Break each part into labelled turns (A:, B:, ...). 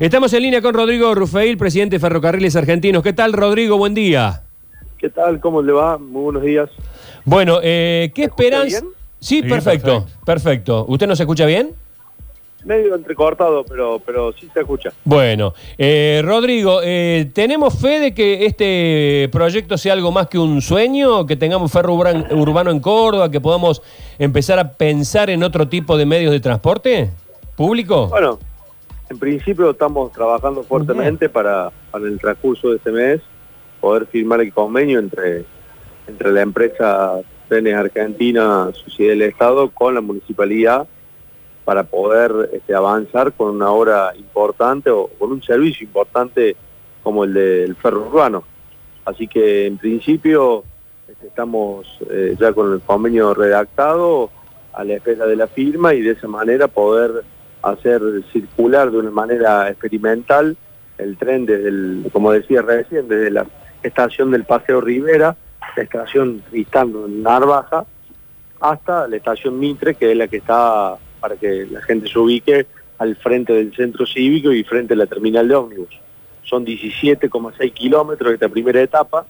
A: Estamos en línea con Rodrigo Rufeil, presidente de Ferrocarriles Argentinos. ¿Qué tal, Rodrigo? Buen día.
B: ¿Qué tal? ¿Cómo le va? Muy buenos días.
A: Bueno, eh, ¿qué esperanza? Sí,
C: Sí,
A: perfecto,
C: perfecto.
A: perfecto. ¿Usted nos escucha bien?
B: Medio entrecortado, pero, pero sí se escucha.
A: Bueno, eh, Rodrigo, eh, ¿tenemos fe de que este proyecto sea algo más que un sueño? ¿Que tengamos ferro urban- urbano en Córdoba? ¿Que podamos empezar a pensar en otro tipo de medios de transporte público?
B: Bueno, en principio estamos trabajando fuertemente para, para el transcurso de este mes poder firmar el convenio entre, entre la empresa Trenes Argentina, Sociedad del Estado, con la municipalidad para poder este, avanzar con una obra importante o con un servicio importante como el del ferro urbano. Así que en principio este, estamos eh, ya con el convenio redactado a la espera de la firma y de esa manera poder hacer circular de una manera experimental el tren desde el, como decía recién, desde la estación del Paseo Rivera, la estación Tristán Narvaja, hasta la estación Mitre, que es la que está, para que la gente se ubique, al frente del centro cívico y frente a la terminal de ómnibus. Son 17,6 kilómetros esta primera etapa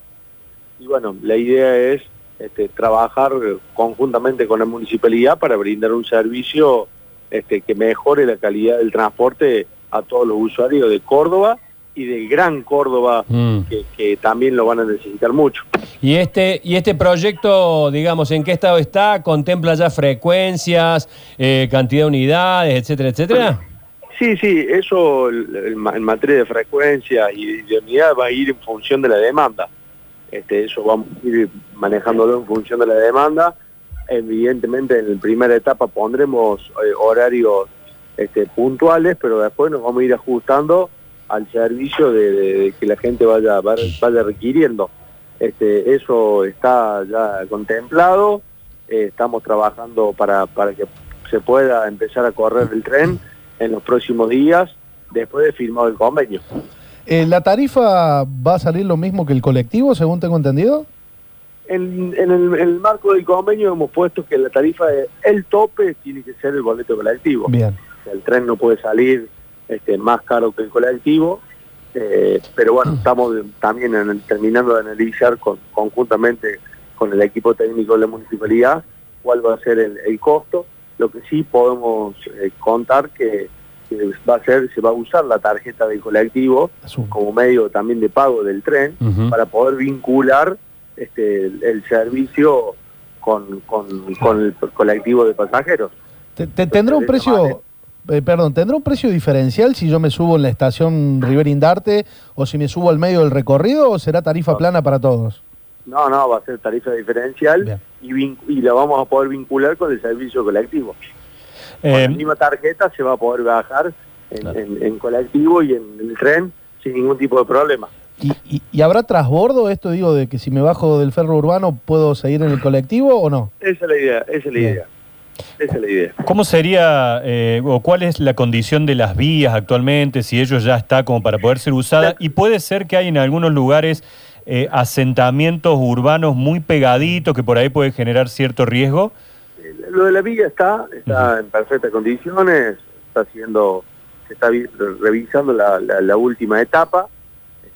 B: y bueno, la idea es este, trabajar conjuntamente con la municipalidad para brindar un servicio este, que mejore la calidad del transporte a todos los usuarios de Córdoba y del Gran Córdoba,
A: Mm.
B: que, que también lo van a necesitar mucho.
A: ¿Y este, ¿Y este proyecto, digamos, en qué estado está? ¿Contempla ya frecuencias, eh, cantidad de unidades, etcétera, etcétera?
B: Sí, sí, eso en materia de frecuencia y de unidad va a ir en función de la demanda. Este, eso vamos a ir manejándolo en función de la demanda. Evidentemente en la primera etapa pondremos eh, horarios este, puntuales, pero después nos vamos a ir ajustando al servicio de, que la gente vaya, vaya, vaya requiriendo. Este, eso está ya contemplado, eh, estamos trabajando para, para que se pueda empezar a correr el tren en los próximos días después de firmado el convenio.
C: Eh, ¿La tarifa va a salir lo mismo que el colectivo, según tengo entendido?
B: En, en el, en el marco del convenio hemos puesto que la tarifa, de- el tope tiene que ser el boleto colectivo.
C: Bien.
B: El tren no puede salir este, más caro que el colectivo, eh, pero bueno, estamos de- también en- terminando de analizar con- conjuntamente con el equipo técnico de la municipalidad cuál va a ser el, el costo. Lo que sí podemos eh, contar que, que va a ser, se va a usar la tarjeta del colectivo como medio también de pago del tren para poder vincular este, el, el servicio con, con- con el colectivo de pasajeros.
C: Te- te- ¿Tendrá un precio, eh, perdón, tendrá un precio diferencial si yo me subo en la estación Rivera Indarte o si me subo al medio del recorrido o será tarifa
B: No.
C: plana para todos?
B: No, no, va a ser tarifa diferencial y, y la vamos a poder vincular con el servicio colectivo. Con
A: Eh,
B: la misma tarjeta se va a poder bajar en,
A: Claro.
B: en- en colectivo y en el tren sin ningún tipo de problema.
C: ¿Y, y- y habrá trasbordo esto, digo, de que si me bajo del ferro urbano puedo seguir en el colectivo o no?
B: Esa es la idea, esa es la
C: Bien.
B: idea. Esa es la idea.
D: ¿Cómo sería eh, o cuál es la condición de las vías actualmente, si ello ya está como para poder ser usada? Y puede ser que hay en algunos lugares eh, asentamientos urbanos muy pegaditos que por ahí puede generar cierto riesgo.
B: Eh, Lo de la villa está, está en perfectas condiciones, está haciendo, se está vi- revisando la, la- la última etapa,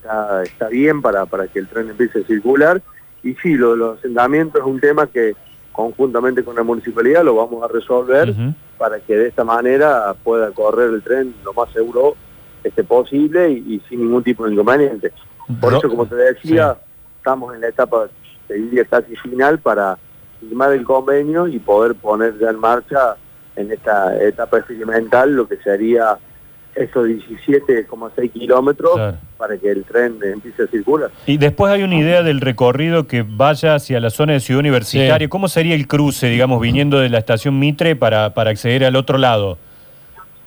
B: está, está bien para, para que el tren empiece a circular. Y sí, lo de los asentamientos es un tema que conjuntamente con la municipalidad lo vamos a resolver para que de esta manera pueda correr el tren lo más seguro este, posible y, y sin ningún tipo de inconveniente. Por eso, como te decía, estamos en la etapa, te diría, casi final para firmar el convenio y poder poner ya en marcha en esta etapa experimental lo que sería esos 17,6 kilómetros
D: Claro.
B: para que el tren empiece a circular.
D: Y después hay una idea del recorrido que vaya hacia la zona de Ciudad Universitaria.
A: Sí.
D: ¿Cómo sería el cruce, digamos, viniendo de la estación Mitre para, para acceder al otro lado?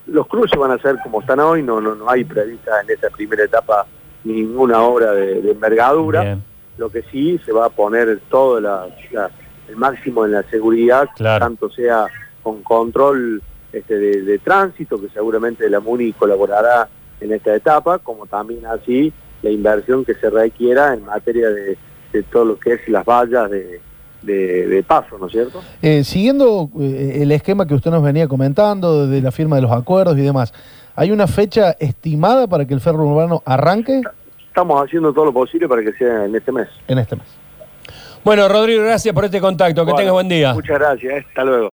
B: Los cruces van a ser como están hoy, no, no, no hay prevista en esta primera etapa ninguna obra de, de envergadura.
D: Bien.
B: Lo que sí se va a poner todo la- la- el máximo en la seguridad,
D: Claro.
B: tanto sea con control este, de, de tránsito, que seguramente la MUNI colaborará en esta etapa, como también así la inversión que se requiera en materia de, de todo lo que es las vallas de, de- de paso, ¿no es cierto?
C: Eh, siguiendo eh, el esquema que usted nos venía comentando, de la firma de los acuerdos y demás, ¿Hay una fecha estimada para que el ferro urbano arranque
B: Estamos haciendo todo lo posible para que sea en este mes.
C: en este mes?
A: Bueno, Rodrigo, gracias por este contacto. Que
B: Bueno,
A: tengas buen día.
B: Muchas gracias, hasta luego.